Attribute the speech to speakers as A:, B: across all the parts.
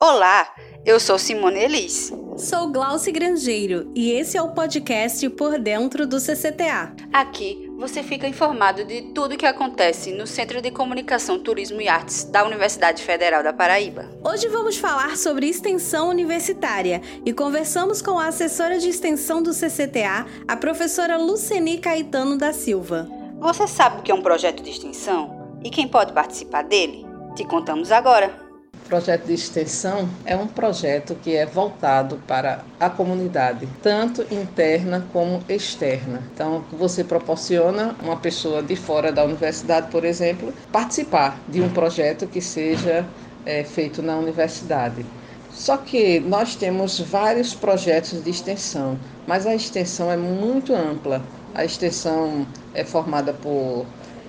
A: Olá, eu sou Simone Elis.
B: Sou Glauci Grangeiro e esse é o podcast Por Dentro do CCTA.
A: Aqui você fica informado de tudo o que acontece no Centro de Comunicação, Turismo e Artes da Universidade Federal da Paraíba.
B: Hoje vamos falar sobre extensão universitária e conversamos com a assessora de extensão do CCTA, a professora Luceni Caetano da Silva.
A: Você sabe o que é um projeto de extensão e quem pode participar dele? Te contamos agora
C: projeto de extensão é um projeto que é voltado para a comunidade, tanto interna como externa. Então, você proporciona uma pessoa de fora da universidade, por exemplo, participar de um projeto que seja é, feito na universidade. Só que nós temos vários projetos de extensão, mas a extensão é muito ampla. A extensão é formada por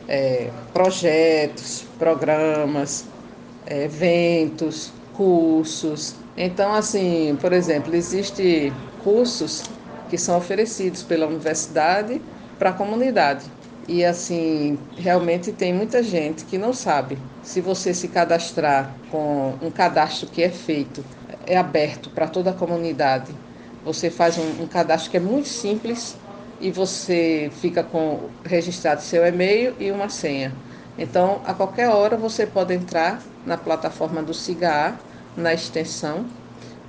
C: é, projetos, programas, eventos, cursos. Então, assim, por exemplo, existe cursos que são oferecidos pela universidade para a comunidade. E assim, realmente tem muita gente que não sabe. Se você se cadastrar com um cadastro que é feito, é aberto para toda a comunidade. Você faz um, um cadastro que é muito simples e você fica com registrado seu e-mail e uma senha. Então, a qualquer hora você pode entrar na plataforma do SIGA, na extensão,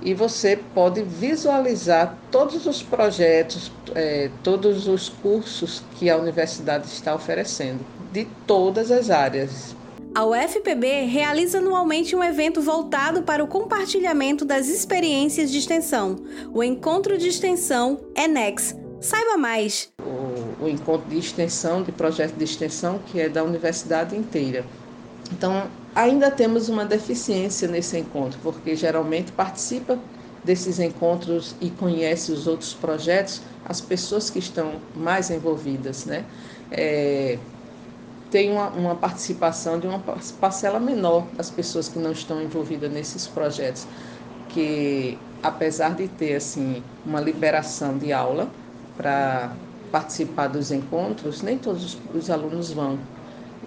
C: e você pode visualizar todos os projetos, é, todos os cursos que a universidade está oferecendo, de todas as áreas.
B: A UFPB realiza anualmente um evento voltado para o compartilhamento das experiências de extensão, o Encontro de Extensão ENEX. Saiba mais!
C: o encontro de extensão, de projeto de extensão, que é da universidade inteira. Então, ainda temos uma deficiência nesse encontro, porque geralmente participa desses encontros e conhece os outros projetos as pessoas que estão mais envolvidas, né? É, tem uma, uma, participação de uma parcela menor das pessoas que não estão envolvidas nesses projetos, que apesar de ter assim uma liberação de aula para participar dos encontros, nem todos os alunos vão.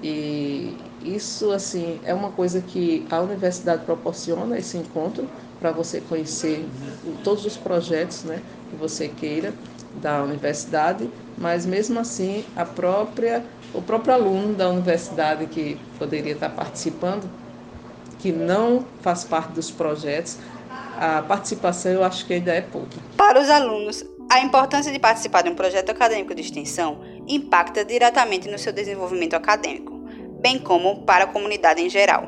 C: E isso assim é uma coisa que a universidade proporciona esse encontro para você conhecer todos os projetos, né, que você queira da universidade, mas mesmo assim a própria o próprio aluno da universidade que poderia estar participando, que não faz parte dos projetos, a participação eu acho que ainda é pouca.
A: Para os alunos, a importância de participar de um projeto acadêmico de extensão impacta diretamente no seu desenvolvimento acadêmico, bem como para a comunidade em geral.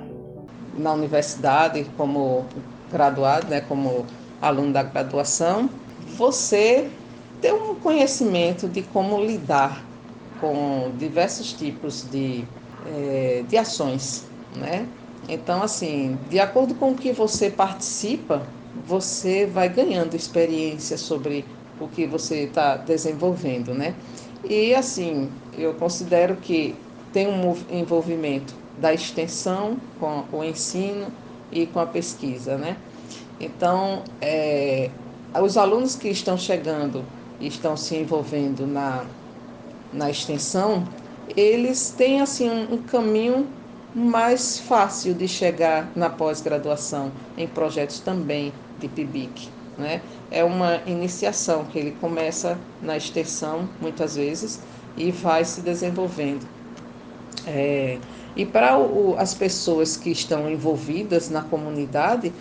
C: Na universidade, como graduado, né, como aluno da graduação, você tem um conhecimento de como lidar com diversos tipos de, é, de ações, né? Então, assim, de acordo com o que você participa, você vai ganhando experiência sobre o que você está desenvolvendo, né? E assim, eu considero que tem um envolvimento da extensão com o ensino e com a pesquisa, né? Então, é, os alunos que estão chegando e estão se envolvendo na, na extensão, eles têm assim um, um caminho mais fácil de chegar na pós-graduação em projetos também de PIBIC. Né? É uma iniciação que ele começa na extensão, muitas vezes, e vai se desenvolvendo. É, e para as pessoas que estão envolvidas na comunidade,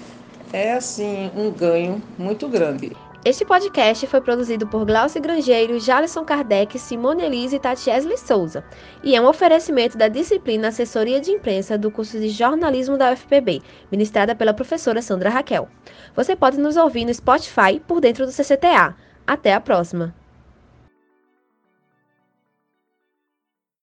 C: é assim um ganho muito grande.
B: Este podcast foi produzido por Glaucio Grangeiro, Jalisson Kardec, Simone Elise e Tatiesley Souza, e é um oferecimento da disciplina Assessoria de Imprensa do curso de Jornalismo da UFPB, ministrada pela professora Sandra Raquel. Você pode nos ouvir no Spotify por dentro do CCTA. Até a próxima!